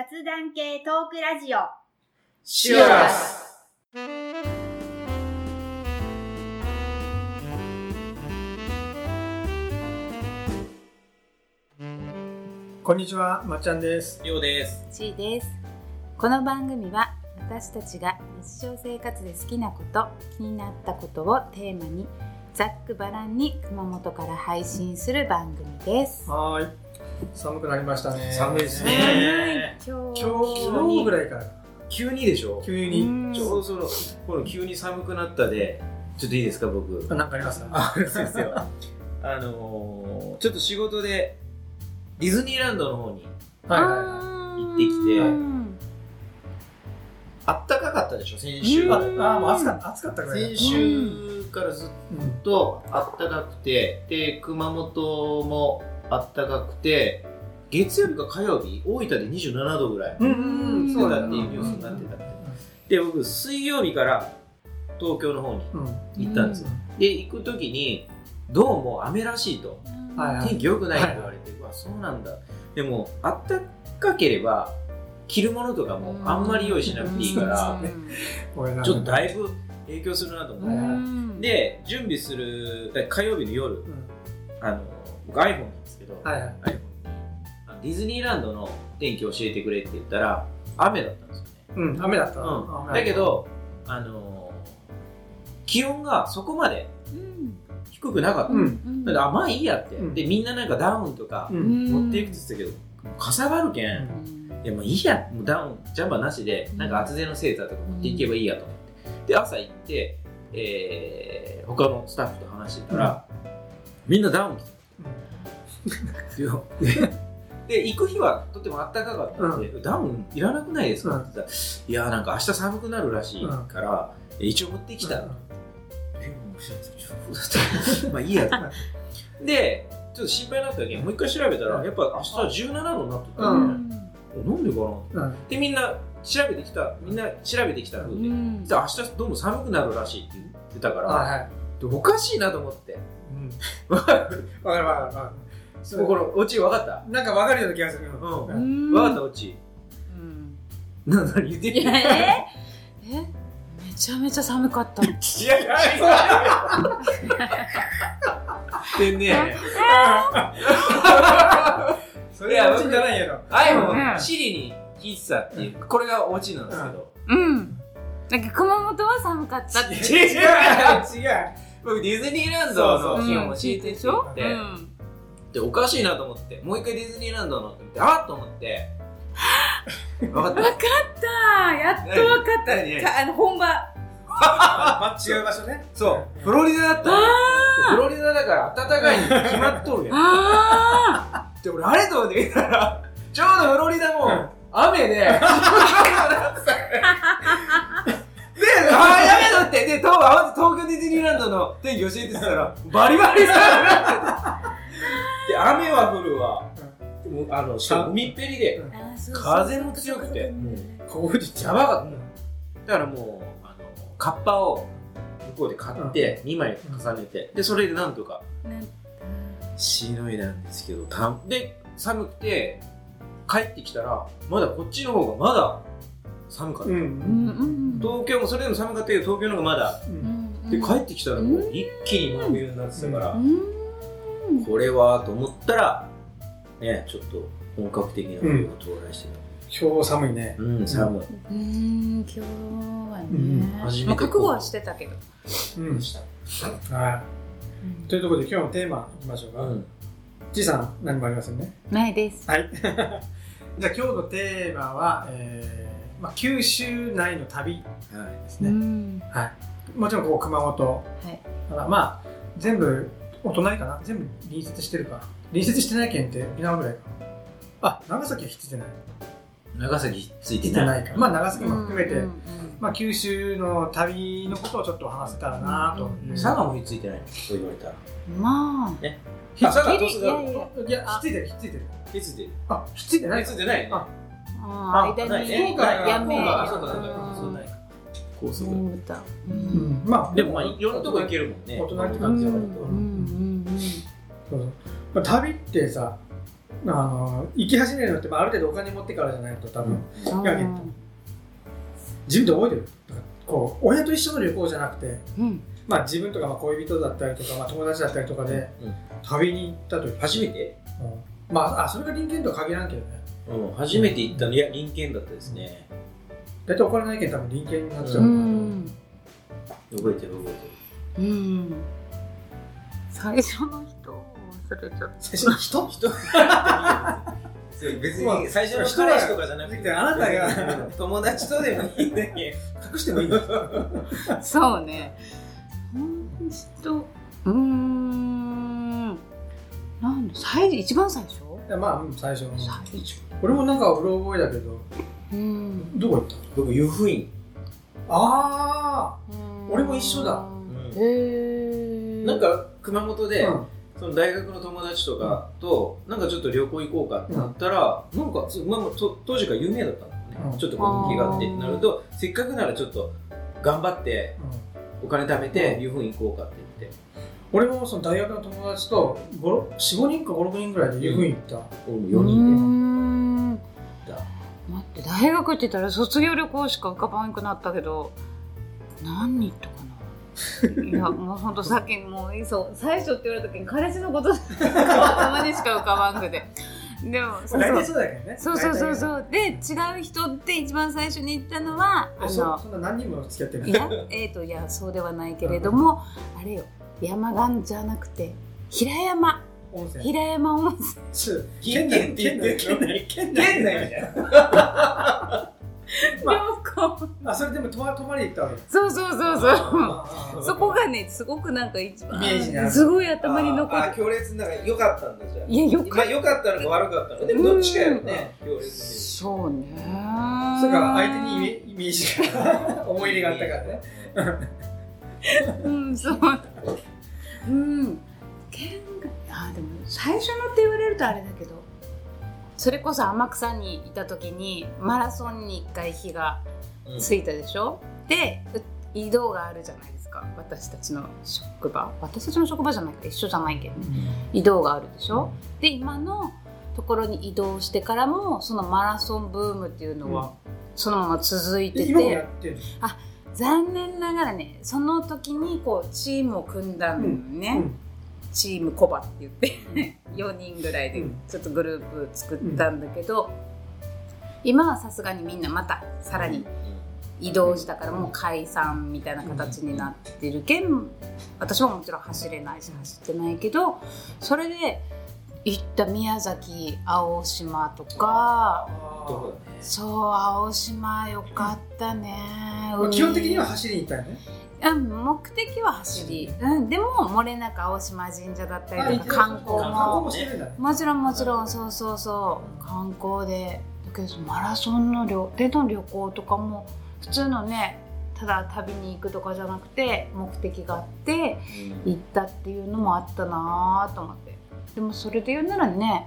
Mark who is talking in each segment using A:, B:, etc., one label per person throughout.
A: 雑談系トークラジオ
B: シュラス
C: こんにちは、まっちゃんです。
B: りょうです。
D: C ですこの番組は私たちが日常生活で好きなこと気になったことをテーマにざっくばらんに熊本から配信する番組です
C: はーい。寒くなりましたね。
B: 寒いです
D: はい
B: ね。
D: 今日
C: 今日、昨日ぐらいから
B: 急にでしょ？
C: 急に。
D: うん
B: ちょうどその、この急に寒くなったで、ちょっといいですか、僕。
C: あなんかあります
B: あ、そうですよ。あのー、ちょっと仕事で、ディズニーランドの方に、
C: はいは
B: 行ってきて
D: うん
B: あったかかったでしょ、先週。
C: あ、あもう暑かった、暑かったぐら。
B: 先週からずっ
C: うん。
B: とあったかくて、で、熊本もあったかくて、月曜日か火曜日、大分で27度ぐらい。
C: うんうんうん、
B: そうだ
C: な
B: っていうニュースになってた。で、僕、水曜日から東京の方に
C: うん。
B: 行ったんですよ。で、行く時に、どうも雨らしいと。天気良くないって言われて、うわ、そうなんだ。でも、あったかければ、着るものとかもあんまり用意しなくていいから、ちょっとだいぶ影響するなと思って。
D: うん
B: で、準備する、火曜日の夜、
C: うん
B: あの、僕 iPhone なんですけど、
C: はいはい。
B: ディズニーランドの天気教えてくれって言ったら、雨だったんですよね。
C: うん、雨だった。
B: うん、だけ、ど、あの気温がそこまで
D: うん
B: 低くなかった。
C: うん。
D: うん
B: だからあまあいいやって、
C: うん。
B: でみんななんかダウンとか持っていくって言ってたけど、かさばるけん、
D: うん。
B: でもいいや。もうダウンジャンバーなしでなんか厚手のセーターとか持っていけばいいやと思って、で朝行って、えー、他のスタッフと話してたら、みんなダウン着てでで行く日はとても暖かかったので、ダウンいらなくないですか？って言ったら、いやなんか明日寒くなるらしいから、一応持ってきた、えもう知らないですまあいいや。と思ってでちょっと心配になったけどもう一回調べたらやっぱ明日17度になってた。
C: う
B: ね、なんでかな？
C: うん。
B: でみんな調べてきたみんな調べてきた風で、
D: うん。
B: で明日どうも寒くなるらしいって言ってたから、
C: はいはい。
B: でおかしいなと思って。
C: うん。わかるわかるわかる。そ
B: このオチ分かった？
C: なんかわかるような気がする。
B: うん。
D: うん。
B: 分かった？オチ。
D: うん。
B: な何言って
D: いやえ？え？めちゃめちゃ寒かった。
B: いやいやってね
C: それはうちじゃないやろ。
B: iPhone
D: うん。
B: シリに聞いてたっていうこれがオチなんですけど、
D: うん。なんか熊本は寒かったって。
B: 違う。
C: 違う。
B: 僕ディズニーランドの
C: そう
B: 日を教えてって言って、
D: うん
B: でおかしいなと思ってもう一回ディズニーランドのって見てあっと思って。分かった？
D: わかった。やっとわかった。
B: 何？何？
D: かあの本場。
C: 違う場所ね。
B: そう。フロリダだったのフロリダだから暖かいに決まっとるやん。
D: あ
B: で俺あれと思って見たらちょうどフロリダも
C: うん。
B: 雨で。で、ああ、やめろって、で、東東京ディズニーランドの天気教えてたら、バリバリ寒くなってて で、雨は降るわ。でもあの、しかも海っぺりで、風も強くて、
C: こうじ
B: やばかった。だからもう、あの、カッパを向こうで買って、2枚重ねて、で、それでなんとか
D: ね
B: しのいだんですけど、たで、寒くて、帰ってきたら、まだこっちの方がまだ寒かった。
C: うん。
D: うんうん
B: 東京もそれでも寒かったけど、東京の方がまだ。
C: う。
D: うんん。
B: で帰ってきたらもう一気に真冬になってたから、
D: うん
B: これはと思ったらねちょっと本格的な冬が到来して
C: 今日寒いね。
B: たうん、寒い、
D: うん今日は
C: うん
D: ね
B: 初めて
D: まあ覚悟はしてたけど
C: うん。はい。というところで今日のテーマいきましょうか。
B: うん、
C: じいさん、何もありませんね？
D: ないです
C: はい。じゃあ今日のテーマは、えーまあ、九州内の旅
B: はい
C: ですね。
D: うん
C: はい。もちろんこう熊本
D: はい
C: から、まあ、全部お隣かな？全部隣接してるか。隣接してない県って沖縄ぐらい。か。あ、長崎はひっついてない。
B: 長崎つい
C: ひ
B: てな
C: っついてないいか。ら。まあ長崎も含めて、
D: うんうん。
C: まあ九州の旅のことをちょっと話せたらなと。
B: 佐賀もひっついてないそう言われたら
D: うんまあ。
C: ひっ
B: あ佐賀
D: ギリ？
B: 鳥栖が
D: いやいや。
C: いや、ひっついてる、ひっついてる。
B: ひっついてる。
C: あ、ひっついてない
B: ひっついてない
C: あ。
D: あー間に
B: ない。ね
C: 福岡が
D: やめ
C: 福岡が
B: そうかそうかそうないか高速。
D: うん。だう
C: うん。ん。まあ、
B: でもまあいろんなとこ行けるもんね。
C: お隣って感じだから。
D: うん。
C: そうそうまあ旅ってさ、あの行き始めるのって、まあ、ある程度お金持ってからじゃないと多分、
D: うん。
C: やけど自分で覚えてる。こう親と一緒の旅行じゃなくて、
D: うん。
C: まあ、自分とかまあ恋人だったりとか、まあ、友達だったりとかで、
B: うん。
C: 旅に行った時
B: 初めて？
C: うん。まああそれが人間とは限らんけどね。
B: うん、初めて行ったの、いや、林県だったですね。
C: 大体お金ないけん多分人間になっちゃう、
D: うん。
B: 覚えてる覚えてる。
D: うん。最初の人を忘れちゃっ
C: 最初に人？
B: 人？別
C: まあ
B: に最初の彼氏とかじゃなくて、
C: あなたが
B: 友達とでもいいんだけ
C: 隠してもいいん
D: そうね。本当うーん。なんだ最一番最初？
C: いやまあ、うん最初の。
D: 最初。
C: 俺もなんかうろ覚えだけど
D: うん。
C: どこ行った
B: 僕、湯布院。
C: あ俺も一緒だ。
D: へえ
B: なんか、熊本
C: あ、
B: で、
C: うん。
B: その大学の友達とかと、なんかちょっと旅行行こうかってなったら、なんか、まあ、と当時から有名だったんだよね。
C: うん。
B: ちょっとこう人気があってってなると、せっかくならちょっと頑張って、
C: うん。
B: お金貯めて
C: う、ん。
B: 湯布院行こうかって言って。
C: 俺もその大学の友達と45人か56人ぐらいで湯布院行った、
B: 俺も
D: う
B: 4人
D: ん。
B: で行った。
D: 待って大学って言ったら卒業旅行しか浮かばんくなったけど何人行ったかな？いやもうほんとさっきもうそう最初って言われた時に彼氏のこと頭にしか浮かばんくて。でもそうそう。
C: そうだけどね。
D: そうそうそう
C: う。
D: そうで違う人って一番最初に言ったのはあ
C: そ
D: の
C: そんな何人も付き合ってる
D: い？やえっ、といやそうではないけれどもあれよ山間じゃなくて平山
C: 温泉。
D: 平山温泉。
C: ちょ
B: 県内って言ってる
C: 県内県内。
B: 県内みたいな。
C: ま
D: 旅行
C: あそれでも泊ま泊まりに行ったわけ。
D: そうそうそうそう。そこがねすごくなんか一番
C: イメージにある。
D: すごい頭に残
B: あー
D: っ
B: 強烈な良かったんだじゃあ。
D: いやよか
B: まあ良かったのか悪かったの。かでもどっちかやろね強烈
D: そうね。
C: それから相手にイメージが思い入れがあったからね。
D: うんそう。うん。県外あでも最初のって言われるとあれだけど。それこそ天草にいた時にマラソンに1回日が
B: うん。
D: ついたでしょ、でう移動があるじゃないですか。私たちの職場。私たちの職場じゃないから一緒じゃないけどね。移動があるでしょ？で今のところに移動してからもそのマラソンブームっていうのはそのまま続いてて。
C: ってる。
D: 残念ながらねその時にこうチームを組んだのね、
C: うん
D: チームコバって言って4人ぐらいで
C: うん。
D: ちょっとグループ作ったんだけど、今はさすがにみんなまたさらに移動したからもう解散みたいな形になってるけん私はもちろん走れないし走ってないけどそれで行った宮崎青島とか。
B: ね
D: そう青島よかったね、
C: まあ基本的には走りに行ったよね。
D: うん、目的は走り、うん、でも漏れなく青島神社だったりとか観光も。
C: も
D: ちろんもちろんそうそうそう。観光で。だけどマラソンの旅での旅行とかも普通のねただ旅に行くとかじゃなくて目的があって行ったっていうのもあったなぁと思ってでもそれで言うならね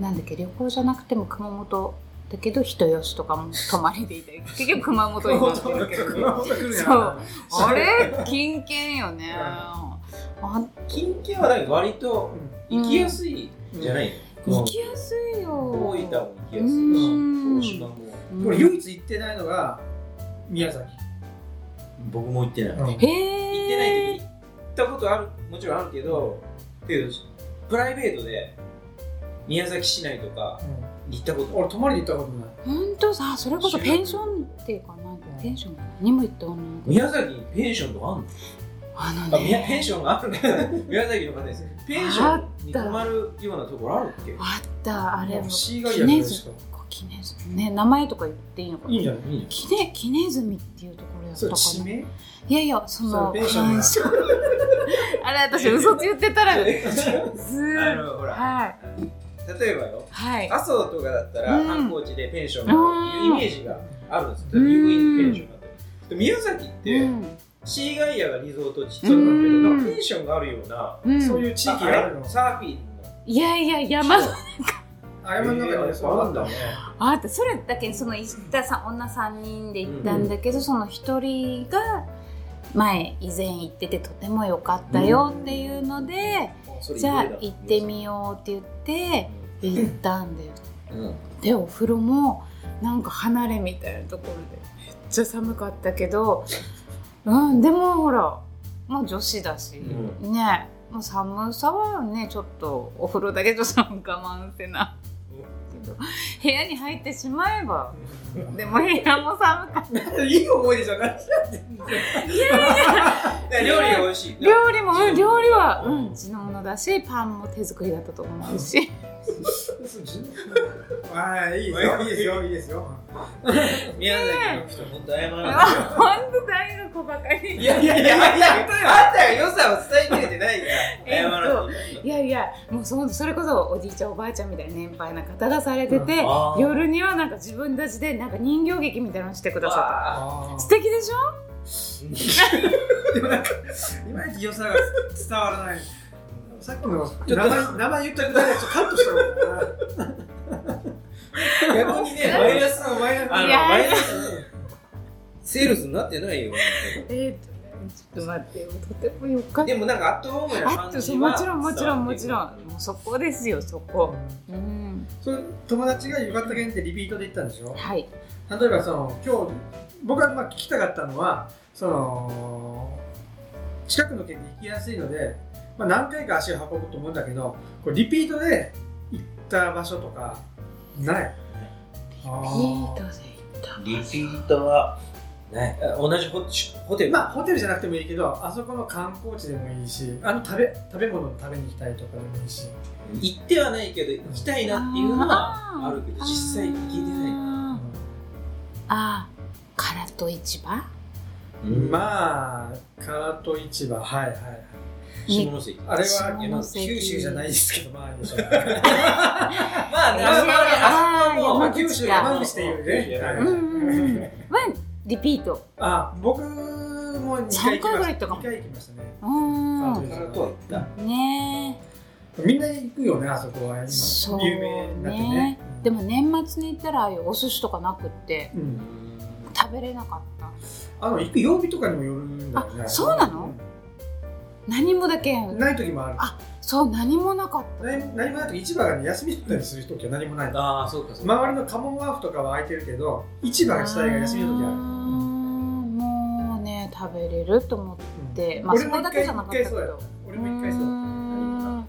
D: なんだっけ旅行じゃなくても熊本だけど人吉とかも泊まりでいて 結局熊本になってるけど。ねそう。あれ？近県よね。あ
B: 近県は割と行きやすいじゃないの？
D: 行きやすいよ。
B: 大分も行きやすいし。も。
D: うん。
C: 俺唯一行ってないのが宮崎。
B: 僕も行ってない。行
C: うん
D: へ
B: って
D: え
B: ないけど行ったことあるもちろんあるけどけどプライベートで宮崎市内とか行ったこと。
C: 俺泊まりに行ったことない。
D: 本当？さそれこそペンションっていうかな？ん。てペンション？にも行った女の子
B: 宮崎にペンションとかあんの？
D: あの
B: あみやペン
D: ね
B: ションがあるから 宮崎の方です。ペンションに泊まるようなところあるっけ？
D: あった。あれも
C: シーガイアぐらいしか
D: キネズ。ミね名前とか言っていいのかな？い
C: いんじゃない？
B: いい？
D: キネキネズミっていうところやったかいやいやその
C: それペンションが
D: ョンあれ私嘘つ言ってたらず
B: あ
D: ー
B: のほら。
D: はい。
B: 例えばよ。
D: はい。
B: 阿蘇とかだったら
D: うん。
B: 観光地でペンションのイメージがあるんですよ。例えば遊園地ペンションだったり。で宮崎って、
D: うん。
B: シーガイアがリゾート地って
D: うん
B: 言うけど、なんかペンションがあるような、
D: うん。
C: そういう地域があるの。
B: サーフィンの。
D: いやいや山
C: あ山の中にそうなんだね。
D: あってそれだけその行ったさ女3人で行ったんだけど、その1人が前以前行っててとても良かったよっていうので、じゃあ行ってみようって言ってで行ったんだよ。
B: うん。
D: でお風呂もなんか離れみたいなところでめっちゃ寒かったけどうんでもほらもう女子だし、
B: う
D: ねもう寒さはねちょっとお風呂だけちょっと我慢せな部屋に入ってしまえばでも部屋も寒かった。
C: いい思い出じゃない？
B: 料理が美味しい。
D: 料理も、うん、料理は、うん、のものだしパンも手作りだったと思うし
C: はい、いいですよ、いいですよ、いいですよ。
B: 宮崎の人本当謝らない
D: 本当大学ばかり。
C: いやいやいや。
B: あんたが良さを伝えきれてないから。謝らない
D: いやいやもうそそれこそおじいちゃんおばあちゃんみたいな年配な方がされてて、夜にはなんか自分たちでなんか人形劇みたいなのしてくださ
C: あ
D: った。素敵でしょ？
C: ー でもなんか、いまいち良さが伝わらない。さっきの名前名前言ったくだけちょっとカットした方がいい。
B: 逆にねマイナスの
C: マイナス
B: あのマイナスセールスになってないよ。
D: えー、とねちょっと待って。よとてもよかった。
B: でもなんかアットホームな
D: あ
B: 感じは
D: とそうもちろんもちろんもちろん。もうそこですよそこ。うん。
C: それ友達が浴衣県ってリピートで行ったんでしょ？
D: はい。
C: 例えばその今日僕がまあ聞きたかったのはその近くの県に行きやすいので、まあ、何回か足を運ぶと思うんだけどこれリピートで行った場所とかない。
D: リピートで行った。
B: リピートはね同じホホテル？
C: まあホテルじゃなくてもいいけどあそこの観光地でもいいしあの食べ食べ物を食べに行きたいとかでもいいし。
B: 行ってはないけど行きたいなっていうのは
D: あ
B: るけど実際行けてない。
D: あー。あー。唐戸市場？
B: うん。
C: まあ唐戸市場。はいはい
B: 下関
C: あれは九州じゃないですけどまあいいでしょう
B: まあね
D: あ
C: まあ
D: 山口か
C: 九州山口っていうね、はい
D: うんうんうんはリピート
C: あ僕も2回行き
D: 三回ぐらい行
C: ました
D: っかも
C: 2回行きましたね
D: うーん
C: 唐
B: 唐戸は行った
D: ね
C: みんな行くよねあそこは
D: う
C: 有名になってね
D: ねでも年末に行ったらああいうお寿司とかなくって
C: うん
D: 食べれなかった
C: あの行く曜日とかにもよるんだよね
D: あそうなの何もだけ。
C: うんない時もある。
D: あそう何もなかった。
C: 何何もない時市場が、ね、休みだったりする時は何もないの
B: ああそうかそうか。
C: 周りのカモンワーフとかは空いてるけど市場自体が休みの時ある。
D: うーんもうね食べれると思って、まあ
C: 俺も
D: そこだけじゃなかったけど。
C: 一回そうやった。俺も一回そう
D: うーん。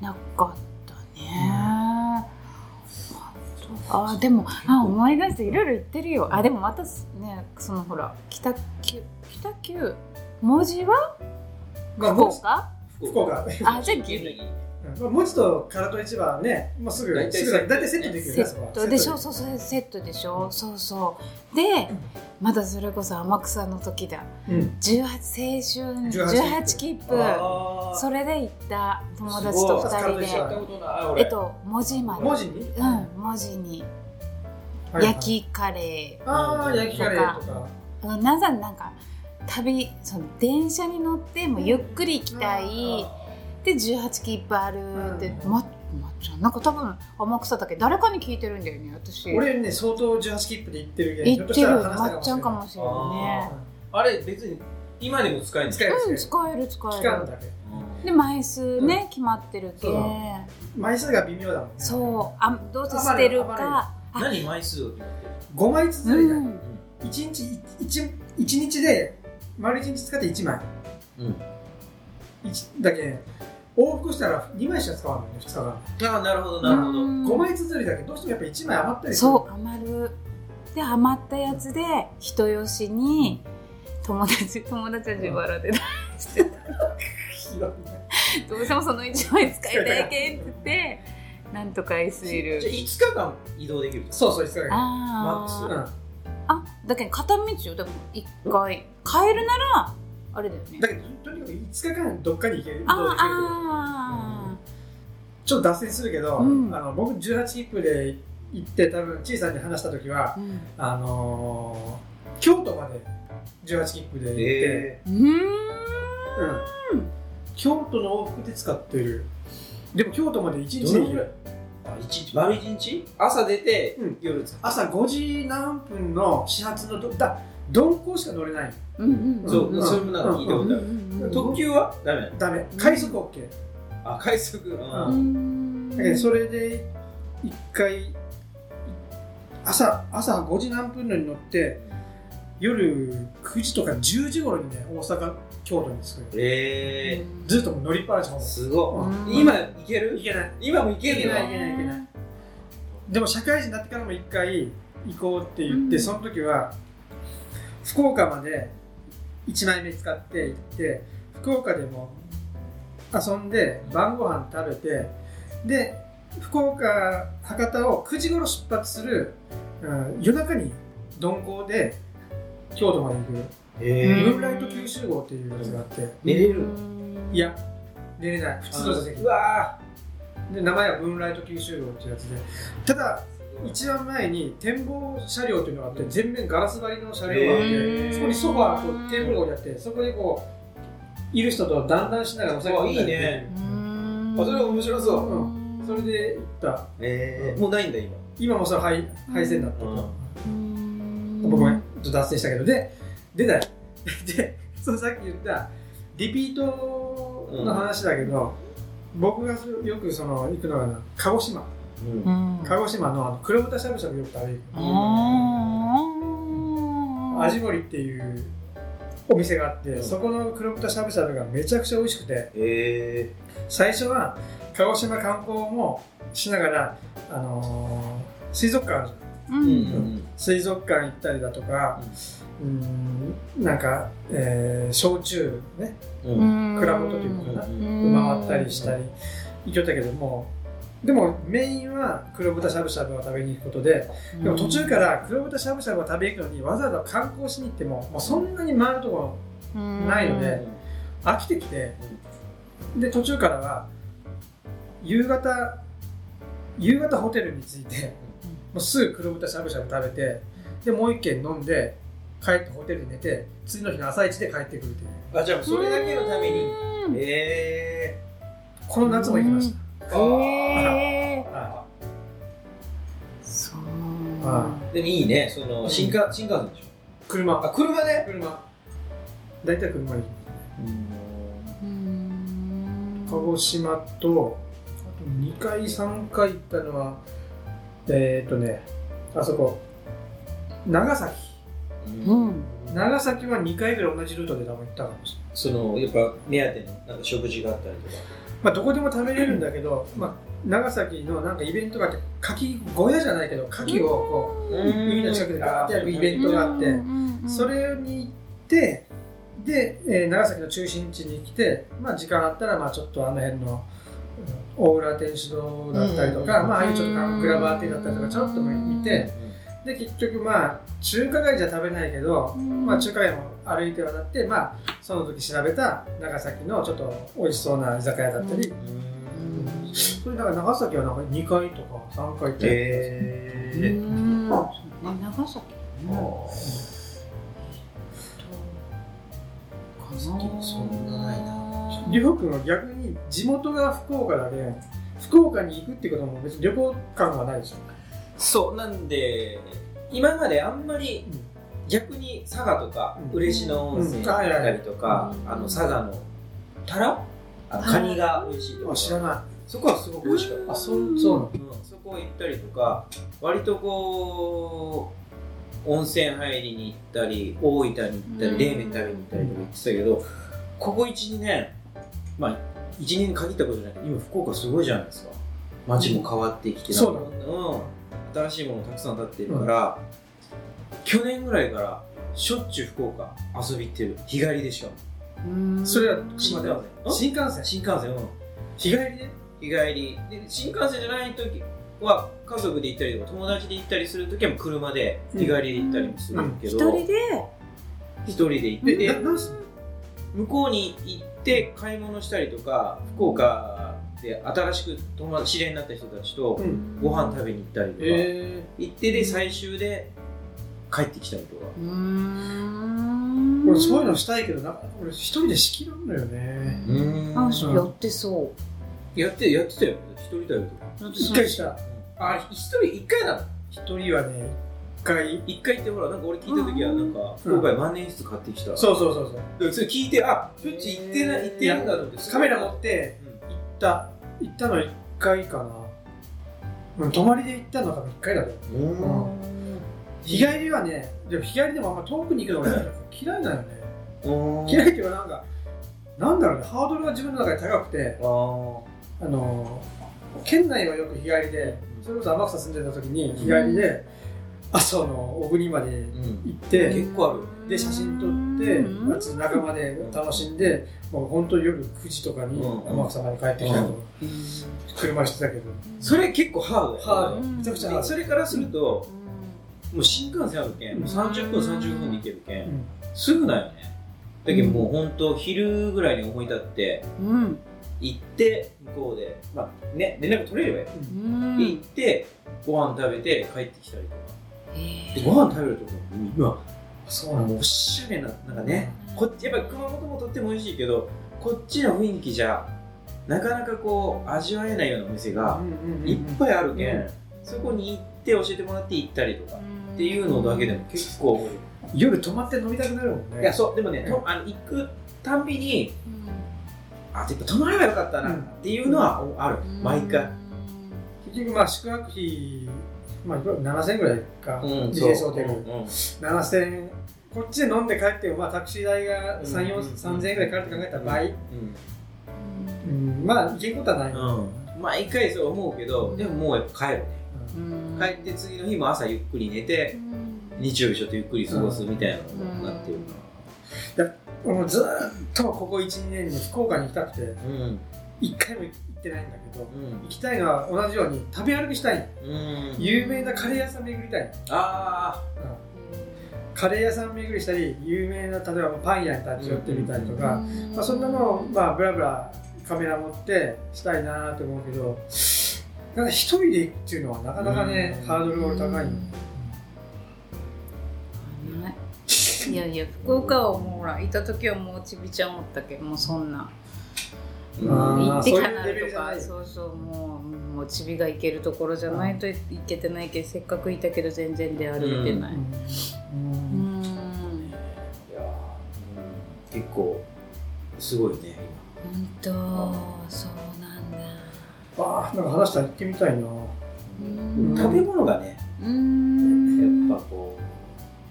D: なかったね、あでもあ思い出していろいろ言ってるよ。あでもまたねそのほら北九北九文字は
C: まあ
D: 福岡？
C: 福岡。
D: あじゃあ
B: 牛
D: 牛
C: まあ、文字と唐戸市場はね、まあ、すぐ
B: 大体
C: すぐだ大体セットできる
D: セット。でしょ？
C: セッ
D: そうそうセットでしょ？そうそう。でまだそれこそ天草の時だ。
C: うん。
D: 18青春。
C: 18
D: 18切符。それで行った友達と
C: すごい。
D: 2人で。えっと文字まで。
C: 文字に、
D: うん文字に。
C: はいはい。
D: 焼きカレ
C: ああ焼きカレーとか。
D: ーなぜななんか旅その電車に乗ってもうゆっくり行きたい。で18切符あるって
C: うん。
D: ままっちゃんなんか多分天草だけ誰かに聞いてるんだよね私。
C: 俺ね相当18切符で行ってるけど
D: 行ってるまっちゃんかもしれないね。
B: あれ別に今でも使えるん
C: 使える
D: うん
C: 使
D: 使える。使
C: える
D: える。
C: 期間だけ。
D: で枚数ね、決まってるけ
C: 枚数が微妙だもんね。
D: そう。あどうせ捨てる
C: 余
D: かあ
B: 何枚数を決まってる
C: ？5枚ずつでいい
D: うん。
C: 1日一一日で丸1日使って1枚。
B: うん。
C: 一だけ往復したら2枚しか使わないね2日間。
B: ああなるほどなるほど。
D: うん。
C: 5枚綴りだけどどうしてもやっぱ1枚余ったりする。
D: そう余る。で余ったやつで人よしに友達友達は自腹で出してた。
C: ひどいね
D: どうしてもその1枚使いたいけんって言ってなんとか SL
B: じゃあ5日間移動できる
C: そうそう5日間
D: あ
C: マック
D: ー
C: ス
D: あだけど片道よ。でも1回帰るならあれだよね。
C: うんだけどとにかく5日間どっかに行ける。
D: あ
C: 移動できる。
D: あ
C: ちょっと脱線するけど、
D: うん。
C: あの僕18切符で行って多分ちいさんに話した時は
D: ーうん。
C: あのー京都まで18切符で行って、
B: え
D: うーん。
C: うん、京都の往復で使ってる。でも京都まで1日で行ける。
B: あ一日丸一日？朝出て、
C: うん。
B: 夜
C: 朝5時何分の始発のどだ鈍行しか乗れない。
D: うんうん。
B: そう、
C: うん
B: それもなんか聞いたことある、特急はダメ。
C: ダメ。快速。OK、
B: あ快速、
D: う
B: うん。
C: それで一回朝朝5時何分のに乗って夜9時とか10時頃にね大阪京都に着く
B: え
C: ずっと乗りっぱなしも
B: ー、すご
C: うん。
B: い今いける？
C: いけない。
B: 今もいけるの？
C: いけないいけないいけない。でも社会人になってからも一回行こうって言って、
D: うん。
C: その時は福岡まで1枚目使って行って福岡でも遊んで晩ご飯食べてで福岡博多を9時頃出発する、うん夜中に鈍行で京都まで行く。
B: え
D: うん
C: ムーンライト九州号っていうやつがあって。
B: 寝れる？
C: いや寝れない。普通の座席。
B: うわ
C: で名前はムーンライト九州号ってやつで。ただ一番前に展望車両というのがあって全面ガラス張りの車両があってそこにソファーとテーブルが置いてあってそこでこういる人と談談しながらお酒飲んだり。ってう
B: あいいね。
D: うん。
B: あそれ面白そう。
C: うん。それで行った。
B: えー、もうないんだ今。
C: 今もその廃廃線だったと、
D: うん。
C: 僕ごめんちょっと脱線したけど。で出たよ。でそのさっき言ったリピートの話だけど、僕がよくその行くのが鹿児島。
B: うん
D: うん
C: 鹿児島のあの黒豚しゃぶしゃぶよく食べる。
D: あ
C: 味森っていうお店があって、
B: うん。
C: そこの黒豚しゃぶしゃぶがめちゃくちゃ美味しくて。
B: え
C: 最初は鹿児島観光もしながら、あのー水族館あるじゃん。
D: う
B: ー、うん。ん
C: 水族館行ったりだとか、うん、なんか、えー焼蔵ね。
B: うん。うん。
C: 蔵元というのかな。
B: うん。
C: 回ったりしたり。行きよったけどもでもメインは黒豚しゃぶしゃぶを食べに行くことででも途中から黒豚しゃぶしゃぶを食べに行くのにわざわざ観光しに行ってももうそんなに回るところないので飽きてきてで途中からは夕方夕方ホテルに着いてもうすぐ黒豚しゃぶしゃぶ食べてでもう一軒飲んで帰ってホテルに寝て次の日の朝一で帰ってくるっていう。
B: あじゃあそれだけのために。
D: うん。
B: え
C: この夏も行きまし
B: ー、
D: へえそう。
C: は
B: でもいいね。その新幹新幹線でし
C: い車。
B: ょあ車で？
C: 車。大体車で鹿児島とあと2回3回行ったのはえー、っとねあそこ。長崎。
D: うん。
C: 長崎は2回ぐらい同じルートで多分行ったかもしれない。
B: そのやっぱ目当てのなんか食事があったりとか
C: まあどこでも食べれるんだけど、まあ、長崎のなんかイベントがあって牡蠣小屋じゃないけど牡蠣をこう海の近くでガーってやるイベントがあってそれに行ってで、えー長崎の中心地に来て、まあ、時間あったらまあちょっとあの辺のうん大浦天主堂だったりとか、
B: うん
C: まあ、ああいうちょっとグラバー亭だったりとかちょっと見てで結局まあ中華街じゃ食べないけど、まあ、中華街も歩いて渡って、まあ、その時調べた長崎のちょっと美味しそうな居酒屋だったり、
B: うん。
C: それだから長崎はなんか2回とか3回行って、
B: えー。
D: うん。ね長崎
B: そんなないな。
C: りょうくんは逆に地元が福岡だけ福岡に行くってことも別に旅行感はないでしょ。
B: そうなんで今まであんまり逆に佐賀とか
C: うん。
B: 嬉野温泉行ったりとか、
D: うん。
B: あの佐賀のタラ？あのカニが美味しいとか。
C: あ知らない。
B: そこはすごく美味しかった。
C: あそうそうなの？
B: うん、そこ行ったりとか割とこう温泉入りに行ったり大分に行った
D: うん。
B: り冷麺食べに行ったりとか言ってたけどここ12年まあ1年に限ったことじゃない。けど今福岡すごいじゃないですか。街も変わってきて
C: そうだ。
B: うん、新しいものたくさん建ってるから、去年ぐらいからしょっちゅう福岡遊び行ってる。日帰りでしょ。
C: それは
B: 新幹線。
C: 新幹線。
B: 新幹線うん。
C: 日帰りで
B: 日帰り。で新幹線じゃない時は家族で行ったりとか友達で行ったりする時は車で日帰りで行ったりもするけど、
D: 一人で？
B: 一人で行って。
C: でな
B: で
C: なんすんの？
B: 向こうに行って買い物したりとか福岡で新しく友達知り合いになった人たちと
C: うん。
B: ご飯食べに行ったりとか、
C: え
B: 行ってで最終で帰ってきたりとか。
C: 俺そういうのしたいけどな俺一人で仕切るんだよね。
B: うん。
D: あそうやってそ
B: やってやってたよ。一人だよ。とか
D: う。
C: 一回した。
B: あ一人一回なの
C: 一人はね一回。
B: 一回行ってほらなんか俺聞いた時はなんか福岡で万年筆買ってきた、
C: そうそうそうそう。
B: でそれ聞いてあプッチ行ってない行ってるんだと思って。
C: カメラ持って
B: うん。
C: 行った。行ったの一回かな。うん泊まりで行ったのが多分1回だと思う。
B: うん
C: 日帰りはねでも日帰りでもあんま遠くに行くのが 嫌いなのね。
B: うん
C: 嫌いっていうかなんかなんだろうねハードルが自分の中で高くて
B: あ
C: の県内はよく日帰りでそれこそ天草住んでた時に日帰りで阿蘇の小国まで
B: うん。
C: 行って、
B: 結構ある
C: で写真撮って夏中まで楽しんでもう本当夜9時とかに
B: うん。
C: 天草まで帰ってきたりとか車してたけど。
B: それ結構ハード
C: ハード。
D: うん
C: めちゃくちゃハード。
B: それからするともう新幹線あるけんもう30分30分で行けるけん
C: うん。
B: すぐだよね。だけどもう本当昼ぐらいに思い立って
D: うん。
B: 行って向こうでまあね連絡取れればいい。行ってご飯食べて帰ってきたりとか。
D: へ
B: でご飯食べるとこ今
C: そうなんだ
B: もうおしゃれななんかねこっちやっぱり熊本もとっても美味しいけどこっちの雰囲気じゃなかなかこう味わえないようなお店がいっぱいあるけん。そこに行って教えてもらって行ったりとかっていうのだけでも結構
C: 夜泊まって飲みたくなるもんね。
B: いやそうでもね、とあの行くたんびにあてか泊まればよかったなっていうのはある、毎回、
C: 結局まあ宿泊費、まあ、7000円ぐらいか、
B: うん
C: ビジネスホテル、
B: うんうん。
C: 7000円。こっちで飲んで帰っても、まあ、タクシー代が3、4
B: うん
C: 3000円ぐらいかかるって考えたら倍、
B: う
C: うん。まあ行けんことはない、
B: ん。うん毎回そう思うけどでももうやっぱ帰るね。
C: うん
B: 帰って次の日も朝ゆっくり寝て日曜日ちょっとゆっくり過ごすみたいなのになってるか
C: もうずーっとここ12年に福岡に行きたくて
B: らうん。
C: 1回も行ってないんだけど
B: うん。
C: 行きたいのは同じように食べ歩きしたい
B: うん。
C: 有名なカレー屋さん巡りたい、
B: あ
C: カレー屋さん巡りしたり有名な例えばパン屋に立ち寄ってみたりとか、まあ、そんなのをまあブラブラカメラ持ってしたいなと思うけどなんか一人で行くっていうのはなかなかね、
B: うん。
C: ハードルが高いの、
D: い。やいや福岡はもうほらいた時はもうちびちゃんおったけどもうそんな。
B: ー
C: あー
D: 行ってかなるとかそうそうもうもうちびが行けるところじゃないといけてないけどせっかくいたけど全然出歩いてない。
C: うん。
D: うん。
B: いやーうん。結構すごいね
D: 本当なん
C: か話したら行ってみたいな。
B: 食べ物がね
D: うん。
B: やっぱこ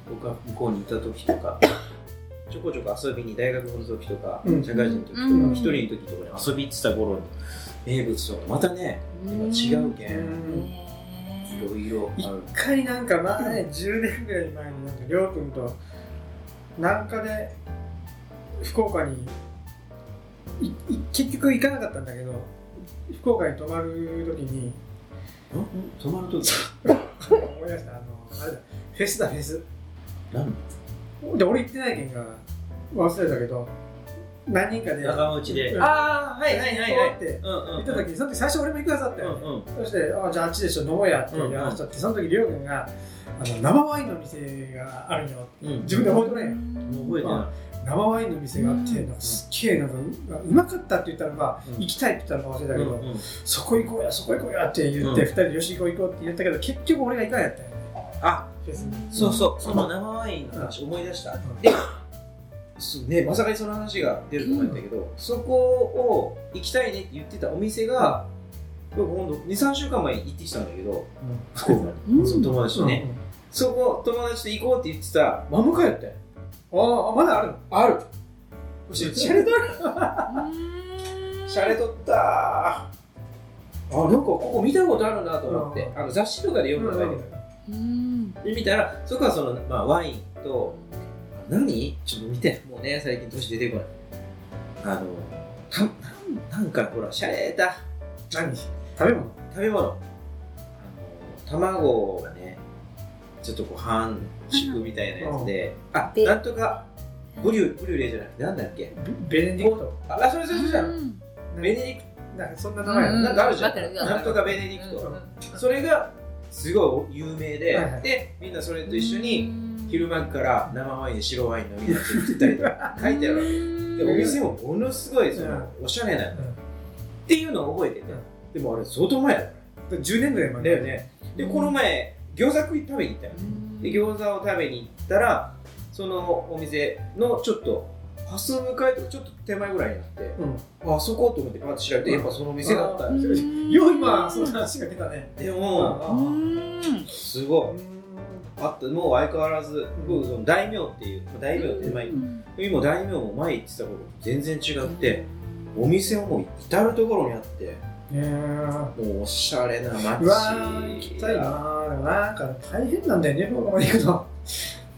B: う僕が向こうにいた時とか ちょこちょこ遊びに大学の時とか、
C: うん。
B: 社会人の時とか
D: うん。
B: 一、人の時とかに遊び行ってた頃の名物とかまたね今違うけん、
C: うん。
B: いろいろあ
C: 一
B: る
C: 回なんか前10年ぐらい前になんかりょうくんとなんかで福岡にいい結局行かなかったんだけど福岡に泊まる時に
B: ん泊まる時？
C: 思い出した。あのあれだ。フェスだフェス。
B: 何
C: で俺行ってないけんが忘れたけど何人かで
B: 仲間内で、
C: うん。
B: ああはいはいはい。はい
C: って
B: うんうん
C: 行った時にその時最初俺も行くはずだった
B: う
C: よね、
B: んうん。
C: そしてあじゃああっちでしょ飲もうやって言わせたって、その時りょうくんがあの生ワインの店があるよ
B: うん。
C: 自分で覚えてないよ
B: 覚えてない
C: 生ワインの店があって、
D: うん
C: なんかすっげえなんかううまかったって言ったらば、
B: うん。
C: 行きたいって言ったのか忘れたけど、そこ行こうやそこ行こうやって言って、
B: うん。
C: 二人でよし行こう行こうって言ったけど結局俺が行かんやったよね。
B: あそうそう。その生ワインの話思い出した、
C: ん。
B: でそうねまさかにその話が出ると思ったけど、そこを行きたいねって言ってたお店が、僕ほんと23週間前に行ってきたんだけど福岡に、友達とね、そこ友達と行こうって言ってたマムカやったよ
C: ああまだあるの？
B: ある。シャレとるシャレとったあなんかここ見たことあるなと思って、
C: うん。
B: あの雑誌とかで読んだだけど、
D: うん。
B: で見たらそこはその、まあ、ワインと何？ちょっと見てもうね最近年出てこない。あのたなんなんかほらシャレた。
C: 何？食べ物？
B: 食べ物。あの卵がねちょっとこう半熟みたいなやつで、あ
D: で
B: なんとかブリュブリュレじゃなくてなんだっけ？
C: ベベネディクト。
B: ああそれそれそれじゃん。
D: うん
B: ベネディク
C: なんかそんな名前や
D: うん。
C: な
B: なんかあるじゃん。なんとかベネディクト、
D: うん。
B: それがすごい有名で、でみんなそれと一緒に昼間から生ワインで白ワイン飲みながら食ったりとか書いてあるわけ。でお店もものすごいそのおしゃれなの、っていうのを覚えてて、でもあれ相当前だか
C: 10年ぐらい
B: ら
C: 前
B: だよね。でこの前餃子食い食べに行ったよで餃子を食べに行ったらそのお店のちょっと蓮向かいとかちょっと手前ぐらいにあって
C: うん。
B: あそこと思ってパッと調べてやっぱその店だったんですよ。
C: よう今その話が出たね。
B: で
C: う
B: も
D: うん。
B: すごい。あった。もう相変わらず僕その大名っていうまあ大名って前に今大名も前言ってたことと全然違ってお店ももう至る所にあってもうおしゃれな街。
C: うわー行きたいなー。でもなんか大変なんだよね福岡まで行くと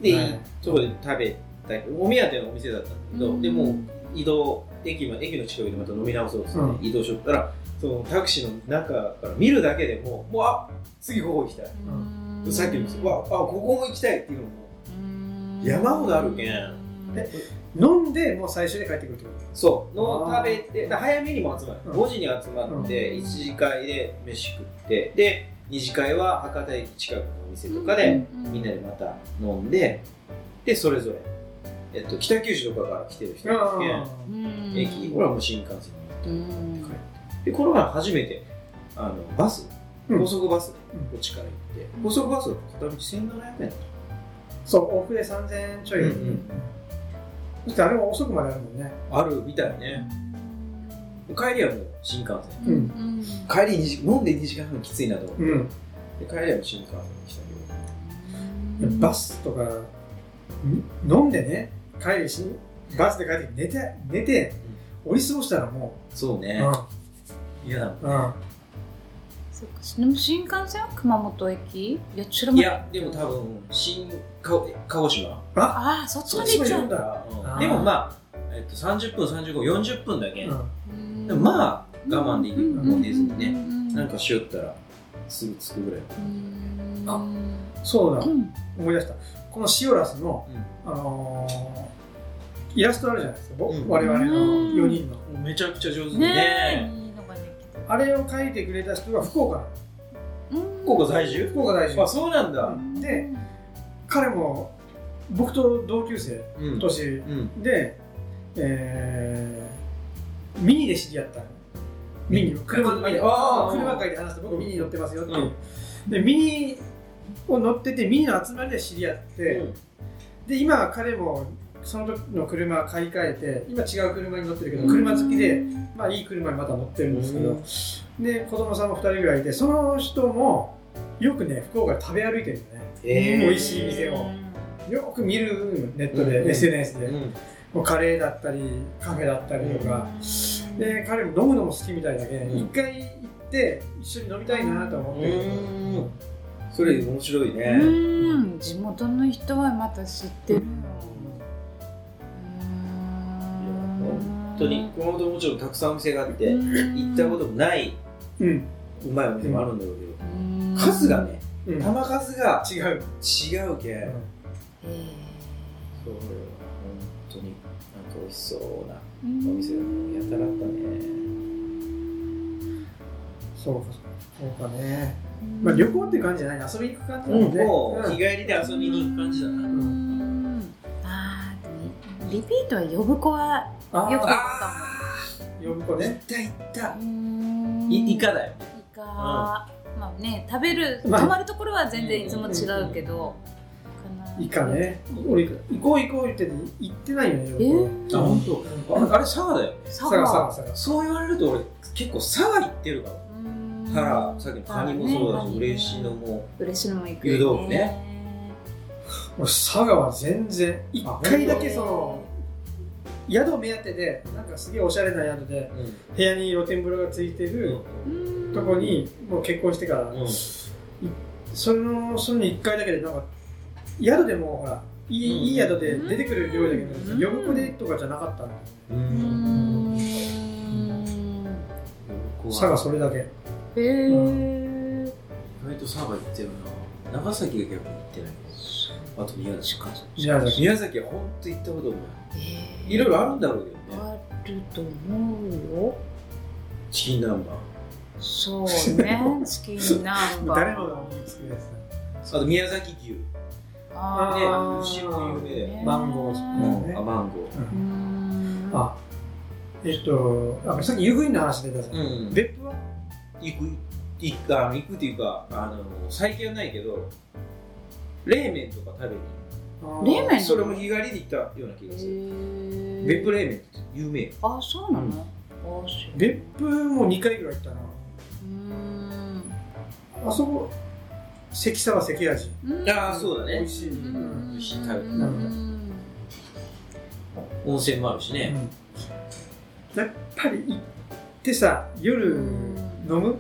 B: で、
C: はい。
B: そこで食べたいお目当てのお店だったんだけど、
D: うん。
B: でもう移動駅ま駅の近くでまた飲み直そうっつって、
C: うん。
B: 移動しとったらそのタクシーの中から見るだけでももうあ次ここ行きたい、さっきの店わあここも行きたいっていうのも山ほどあるけん。
C: え飲んでもう最初に帰ってくるってこ
B: そう。の食べてだ早めにも集まる、
C: うん。
B: 5時に集まって
D: うん。
B: 1次会で飯食ってで2次会は博多駅近くのお店とかで、みんなでまた飲んででそれぞれ、えっと、北九州とかから来てる人
C: と
B: がいて
C: あ
B: 駅俺はもう新幹線に乗って
D: うん
B: 帰って。でこの前初めてあのバス
C: うん。
B: 高速バスで
C: うん。
B: こっちから行って、高速バスだと片道1700円だった。
C: そう往復で3000円ちょい、
B: うんうん
C: だってあれは遅くまであるもんね。
B: あるみたいね。帰りはもう新幹線。
C: うん。
B: 帰り2時飲んで2時間半きついなと思って、
C: うん。
B: で帰りはもう新幹線に来たけど。
C: バスとかん？飲んでね帰りしバスで帰って寝て寝て降り過ごしたらもう、
B: そうね。
C: う
B: 嫌だもん
C: んうん
D: でも新幹線は熊本駅？いや
B: いやでも多分新か鹿児島。
D: あ？あそっちまで行っちゃうんだ。
B: でもまあ、えっと、30分3540分だけ、
C: うん。
B: でもまあ我慢できるからもう寝ずにね、
D: ね
B: なんかしよったらすぐ着くぐらい。
C: あ。そうだ。
D: うん。
C: 思い出した。このシオラスの、
B: う
C: あのーイラストあるじゃないですか、ぼ
B: うん。
C: 我々の4人の。
B: んめちゃくちゃ上手。で
D: ね
C: あれを描いてくれた人は福岡な
D: うん。
B: 福岡在住？
C: の福岡大
B: あ
C: 臣
B: そうなんだ。
C: で彼も僕と同級生
B: うん。
C: 年。
B: うん。
C: で、えーミニで知り合ったの。ミニ車
B: ミニ
C: あ
B: あー。
C: 車会で話して僕ミニ乗ってますよっていう、でミニを乗っててミニの集まりで知り合って、で今彼もその時の車を買い替えて今違う車に乗ってるけど車好きで、まあ、いい車にまた乗ってるんですけど、で子供さんも2人ぐらいいてその人もよくね福岡で食べ歩いてるのね。
B: え
C: 美味しい店を。よく見るネットで、
B: うん
C: SNS で、
B: うん。
C: もうカレーだったりカフェだったりとか、で彼も飲むのも好きみたいだけ
B: うん。
C: 一、回行って一緒に飲みたいなと思って。
B: それ面白いね。
D: うん。地元の人はまた知ってる。よ
B: 当に。熊本もちろんたくさんお店があって行ったこともない
C: うん。
B: うまいお店もあるんだろうけど
D: うん。
B: 数がね
C: うん、違う、
B: 玉数が
C: う。ん
B: 違うけん。
D: へえ
B: そう本当になんか美味しそうな
D: うん。
B: お店がやたらあったね。
C: そうかそうかね、まあ、旅行っていう感じじゃない。遊びに行く感じだもんね、
B: もう
C: うん。
B: 日帰りで遊びに行く感じだな。
D: うんリピートは呼ぶ子は
C: あ
D: よく行く
C: あ
D: か
C: 呼ぶ子ね。
B: 行った行った。
D: もうん。
B: いイカだよ。
D: イカまあね食べる
C: まあ。
D: 泊まるところは全然いつも違うけど。
C: いいかね。俺行こう行こう言ってて行ってないよね
D: え
B: あ本当。ああれ佐賀だよ。
D: 佐
C: 佐賀佐賀佐賀
B: そう言われると俺結構佐賀行ってるから。タラさっきのカニもそうだし嬉野も。
D: 嬉野も行く
B: 湯豆腐ね。
C: 俺佐賀は全然一
B: あ
C: 回だけその宿目当てでなんかすげえおしゃれな宿で
B: うん。
C: 部屋に露天風呂がついてる
D: うん。
C: とこにもう結婚してから、
B: うん。
C: そのその1回だけでなんか宿でもほらいい,、
B: うん。
C: いい宿で出てくる料理だけど、
D: うん。
C: 呼ぶ子でとかじゃなかったの。
B: う
D: うん。ん。
C: 佐賀それだけ。
D: へえ
B: 意外と佐賀行ってるな。長崎が結構行ってないあと宮崎
C: 宮崎
B: 宮崎は本当行ったことない。
D: え
B: いろいろあるんだろうけどね。
D: あると思うよ。
B: チキン南蛮。
D: そうね。チキン南蛮。
C: 誰もが思いつくやつ
B: あと宮崎牛。
D: あ
B: ね
D: ー
B: 牛も有名だよ
C: マンゴー
D: うん。
C: ね
B: あマンゴ
C: だ、
D: う
C: うん。
D: ん
C: あえっとあさっき湯布院の話出た
B: うん。
C: 別府は？
B: 行く行く行くっていうかあの最近はないけど冷麺とか食べに
D: 冷麺？
B: それも日帰りで行ったような気がする。
D: へ
B: 別府冷麺って有名よ
D: あそうなの、
C: 別府も2回ぐらい行ったな。
D: うーん。
C: あそこ関沢関味
D: うん。
B: ああそうだね。
C: 美味しい、
B: 美味しい食べた。
D: うん。
B: 温泉もあるしね、
C: やっぱり行ってさ夜飲む、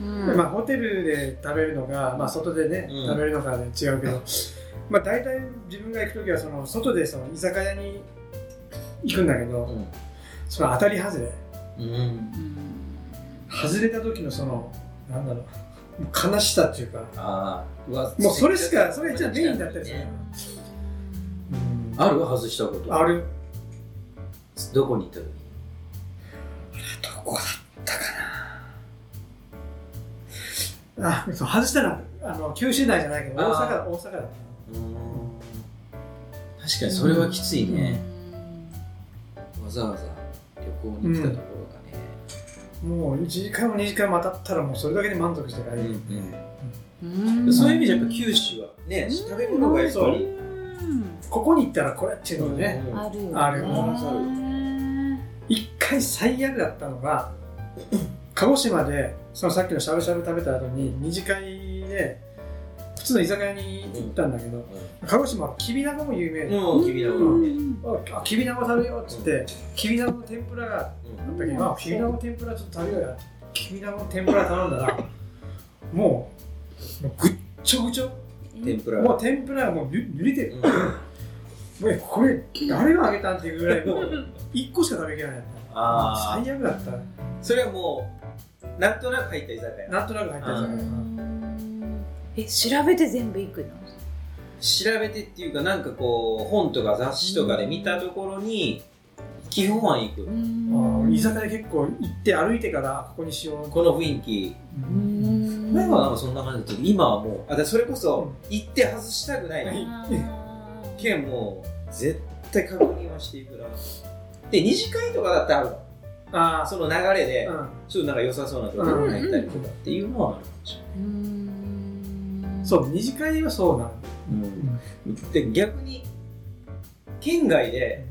D: うん。
C: まあ、ホテルで食べるのか、まあ、外でね、
B: うん。
C: 食べるのかで違うけど、まあ、大体自分が行く時はその外でその居酒屋に行くんだけど、
B: うん。
C: その当たり外れ。
B: うん。
D: うん。
C: 外れた時のそのなんだろう悲しさっていうか
B: ああうわ
C: もうそれしかそれじゃメインだったりする、うん。
B: ある？外したこと。
C: ある。
B: どこに行った時？
C: どこだあそう外したの。はあの九州内じゃないけど大阪だ大阪だ。っ
B: 確かにそれはきついね、
D: う
B: わざわざ旅行に来たとこ
C: たもう1時間も2時間も当たったらもうそれだけで満足して帰る、
B: ろがね、
D: ん。
B: うん。そういう意味じゃやっぱ九州はね、
D: うん。
B: 食べ物がやっぱり、
C: ここに行ったらこれっていうのがね、
B: うん。
D: あるよね。
C: ある一回最悪だったのが鹿児島でそのさっきのしゃぶしゃぶ食べた後に二次会で普通の居酒屋に行ったんだけど、鹿児島はきびなごも有名で、
B: うん、
C: きびなご食べようっつって、きびなごの天ぷらがあったけど、あきびなごの天ぷらちょっと食べようや。きびなごの天ぷら頼んだらもうもうぐっちょぐちょ。
B: 天ぷら。
C: もう天ぷらがもうぬ濡れてる、
B: うん。
C: もうえこれ誰があげたんっていうぐらいもう1個しか食べきれない。
B: ああ
C: 最悪だった。
B: それはもうなんとなく入った居酒屋。
C: なんとなく入ったやつだから
D: え調べて全部行くの？
B: 調べてっていうかなんかこう本とか雑誌とかで見たところに基本は行く、
C: 居酒屋結構行って歩いてからここにしよう。
B: この雰囲気。
C: うん。
B: 前はなんかそんな感じだったけど今はもうあそれこそ行って外したくない。のけんもう絶対確認はしていくな。で二次会とかだったらあるの
C: あ
B: その流れで
C: あ、
B: ちょっとなんか良さそうなところに入ったりとかっていうのはあるかもしれない
C: うん、そう二次会はそうなの、
B: うん、で逆に県外で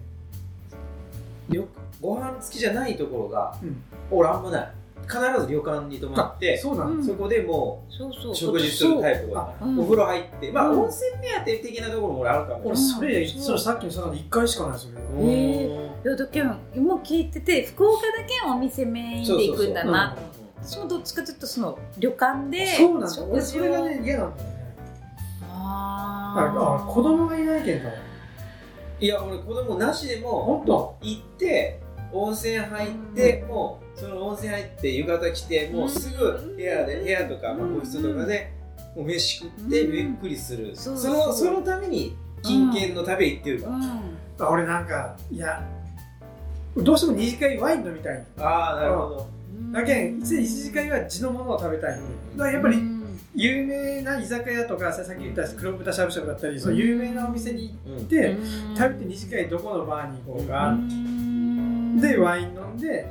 B: 旅ご飯付きじゃないところが、
C: うん。
B: 俺あんまない必ず旅館に泊まって
C: そうなの、
D: うん。
B: そこでも
D: そうそう。
B: う食事するタイプ。が
D: うん。
B: お風呂入ってまあ
C: うん。
B: 温泉目当て的なところも俺あるかも
C: 俺それ、それさっきのその1回しかないそれ
B: うん。
D: えいやだけん今聞いてて福岡だけんお店メインで行くんだな。私もどっちかというとその旅館で
C: そうなんだ。俺それがね嫌なんだよね。
D: あー。
C: ああ子供がいないけん
B: いや俺子供なしでも
C: 本当？
B: 行って温泉入って、もうその温泉入って浴衣着てもうすぐ部屋で部屋とか、まあ、個室とかでもう飯食って
D: うん
B: ゆっくりする、
D: そ
B: のそのために金券の旅へ行ってるか。ら、
D: うん。
C: あ俺なんかいやどうしても二次会ワイン飲みたい。
B: ああなるほど、
C: だけん一次会は地のものを食べたいだからやっぱり有名な居酒屋とかささっき言った黒豚しゃぶしゃぶだったりその有名なお店に行
B: うん。
C: って、食べて二次会どこのバーに行こうか、でワイン飲んで、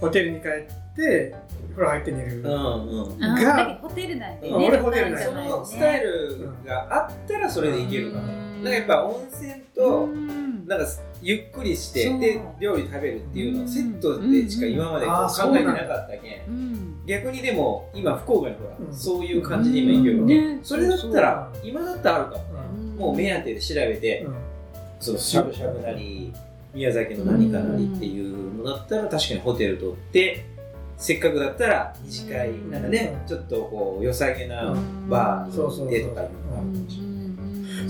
C: ホテルに帰って風呂入って寝る、
B: うんうん。
C: が
D: ホテルなんでね。
C: うん俺ホテルなんで
B: そのスタイルがあったらそれでいけるかな、
D: うん。
B: なんかやっぱ温泉と
D: うん。
B: なんかゆっくりしてで料理食べるっていうのをセットでしか今まで考えてなかったけん。
D: うん
B: 逆にでも今福岡にほら、
C: うん。
B: そういう感じで今行けるわけ、
D: ね。
B: それだったら今だったらあるかも。ね
C: うん。
B: もう目当てで調べて、
C: うん。
B: そうしゃぶしゃぶ。なり宮崎の何かなりっていうのだったら確かにホテル取ってせっかくだったら二次会
D: うん
B: なんかねちょっとこう良さげな
D: うん。
B: バー
C: そうそうそう
B: でとかいうのがあ
D: うん
B: るかもしれない。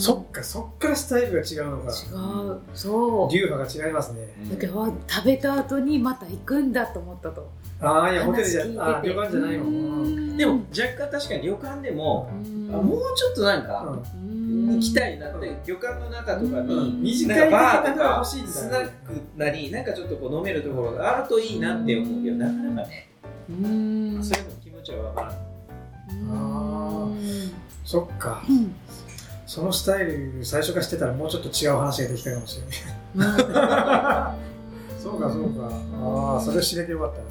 C: そっかそっからスタイルが違うのか。
D: 違う。そう。
C: 流派が違いますね。
D: だけどあ食べた後にまた行くんだと思ったと
C: ああいやホテルじゃあー旅館じゃないもん。
B: でも若干確かに旅館でも、もうちょっとなんか、
D: うん。
B: 行きたいなって旅館の中とか
C: うん。
B: に
C: 短
B: ないバーとかスナックなりなんかちょっとこう飲めるところがあるといいなって思うけどなかなかね。
D: うん。
B: そういうの気持ちはわからない
D: うん。
C: そっか
D: うん
C: そのスタイル最初からしてたらもうちょっと違う話ができたか。もしれないそうかそうかああそれ知れてよかったな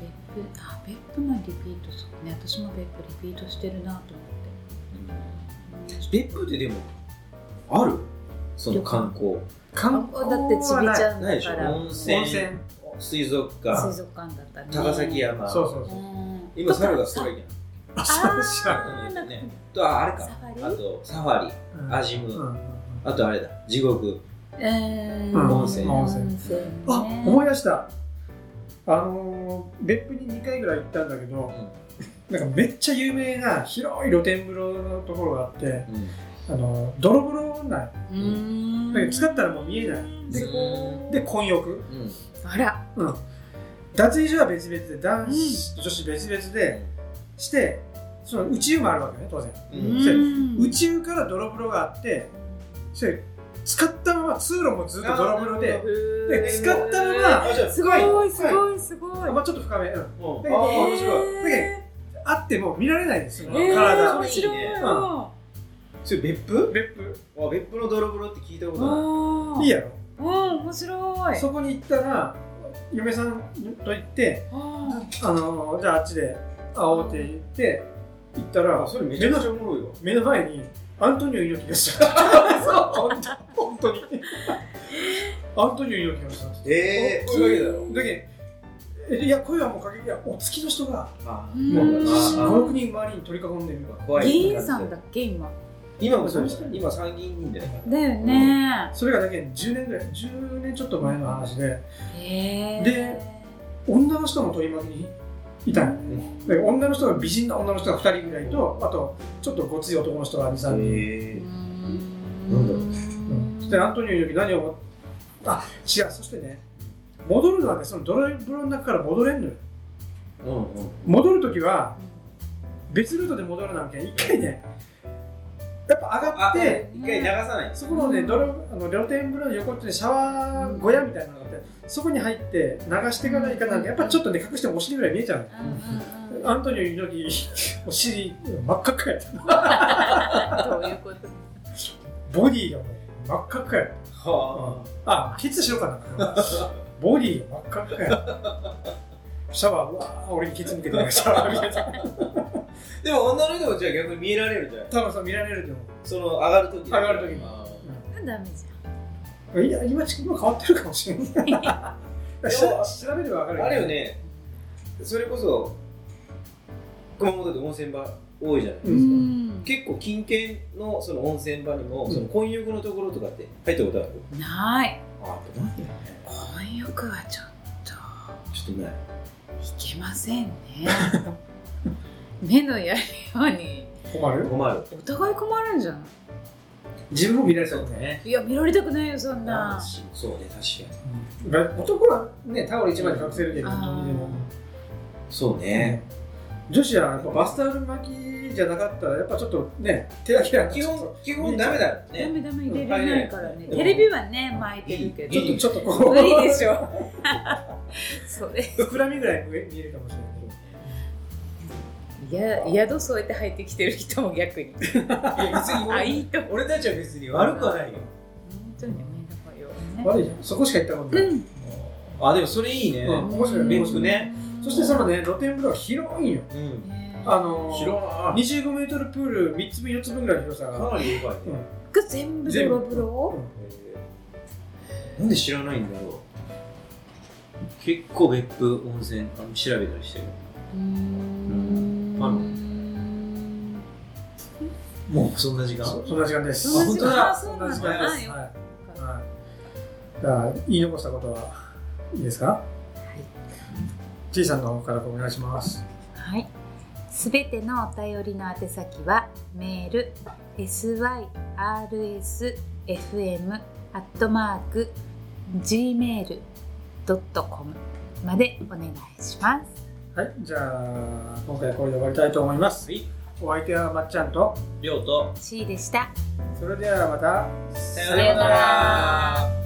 D: 別府。あ別府のリピートそうね。私も別府リピートしてるなと思って。
B: 別府ってでもある？その観光。
C: 観光
D: だってちびちゃん
B: ないでしょ
D: だから。
B: 温泉水族館。
D: 水族館だったね
B: 高崎山。
C: そうそうそう。
D: うん。
B: 今猿がストライキなの。ね。とああれか。あとサファリ。
C: うん。
B: アジム。あとあれだ。地獄。
D: え
C: うん。
B: 温泉。
C: 温泉。
D: 泉ね
C: あ思い出した。あのー別府に2回ぐらい行ったんだけど、なんかめっちゃ有名な広い露天風呂のところがあって
B: うん。
C: あのー泥風呂な
D: ん
C: だけど使ったらもう見えない。で
B: うん。
C: で混浴。
B: うん。
D: あら。
C: うん。脱衣所は別々で男子と女子別々でしてその内湯もあるわけね当然。
B: うん。
C: それ
D: うん
C: 内湯から泥風呂があってそれ使ったまま通路もずっと泥風呂でで使ったまま
D: すごい。すごいすごい
C: まあちょっと深め、うん、
B: うん。あ
C: え
B: ー面白い。
C: だけあっても見られないですよ、
D: えー
C: 体。
D: 面白い。
B: いいね
D: わ
B: それ別府？
C: 別府。
B: あ別府の泥風呂って聞いたことない。
D: あ
C: いいやろ。
D: うん面白い。
C: そこに行ったら嫁さんと行って
D: あ
C: あのじゃああっちで会おうって言って行ったら
B: あそれめちゃくちゃおもろいわ。
C: 目の前にアントニオ猪木がしたそう本当本当にアントニオ猪木がした
B: ええこれだけだろ
C: だけどいや声はもうかけいやお付きの人がもう
D: うん
C: 56人周りに取り囲んでる
B: 怖い
D: 議員さんだっけ今。
B: 今もそうです。今参議院議員だよ
D: だよね。
C: それがだけ10年ぐらい10年ちょっと前の話で。
D: へえ
C: で女の人も取り巻きにい。たので女の人が美人な女の人が2人ぐらいとあとちょっとごつい男の人が23人、
B: え
D: なん
B: だろう。
C: うん。そしてアントニオ猪木何をあ違う。そしてね戻るのはねその泥風呂の中から戻れんのよ。
B: うんうん。
C: 戻るときは別ルートで戻らなきゃ一回ねやっぱ上がって
B: 一回流さない。
C: そこのね泥あの露天風呂の横ってねシャワー小屋みたいなのってそこに入って流していかないかなんかやっぱちょっとね隠してもお尻ぐらい見えちゃう。の
D: うんうんうん。
C: アントニオ猪木お尻真っ赤っかやった。
D: どういうこと？
C: ボディがもう真っ赤っかやった。
B: は
C: あ。ケツしようかな。ボディが真っ赤っかやった。シャワーうわー俺にケツ向けてシャワー見てた。
B: あでも女の人もじゃあ逆に見えられるじゃん
C: 多分そう見られると思
B: その上がるとき
C: 上がる時に。
B: あ
D: ダメじ
C: ういや今今変わってるかもしれない。し 調べれば分かる
B: ーあれよね。それこそ熊本で温泉場多いじゃない。
C: う
D: ゃん。うん。
B: 結構近県のその温泉場にも、
C: うん。
B: その混浴のところとかって入ったことある？
D: ない。
B: あないよね。
D: 混浴はちょっと。
B: ちょっとない。
D: いけませんね。目のやるように。
C: 困る？
B: 困る。
D: お互い困るんじゃない？
C: 自分も見られそうね
B: ね。
D: いや見られたくないよそんな。
B: そうね確かに。
C: 男はねタオル一枚で隠せるけどうにでも。
B: そうね、
C: 女子はやっぱバスタオル巻きじゃなかったらやっぱちょっとね手だけは
B: 基本基本ダメだよ
D: ダ
B: ね
D: メダメ入れれないからね。
B: うん。
D: テレビはね巻いてるけど。
C: ちょっとちょっとこう。
D: 無理でしょ。それ
C: 膨らみぐらい見えるかもしれない
D: 宿添えて入ってきてる人も逆に。
B: いや別に
D: あいいと
B: 俺たちは別に悪くはないよ。
D: 本当にねだからよね
C: 悪いじゃん。そこしか行ったことない、
D: うん。
B: あでもそれいいね、
C: うん面白い
B: 別府ね。
C: そしてそのね露天風呂が広いんよ。
B: うん。
D: ね
C: あのー、
B: 広な
C: 25メートルプール3つ分4つ分ぐらいの広さが、
B: かなりでかいね、
D: が全部泥風呂？
B: なんで知らないんだろう。結構別府温泉あの調べたりしてる。
D: うーん
B: もうそんな時間。
C: そそんな時間です。
B: あ
D: あそうなん
C: そんな時間です。はい、はい、じゃあ言い残したことはいいですか？ちいさんの方からお願いします。
D: はい。すべてのお便りの宛先はメール syrsfm アットマーク gmail.com までお願いします。
C: はい。じゃあ今回はこれで終わりたいと思います。
B: はい
C: お相手はまっちゃんと
B: りょうと
D: C でした。
C: それではまた。
D: さようなら。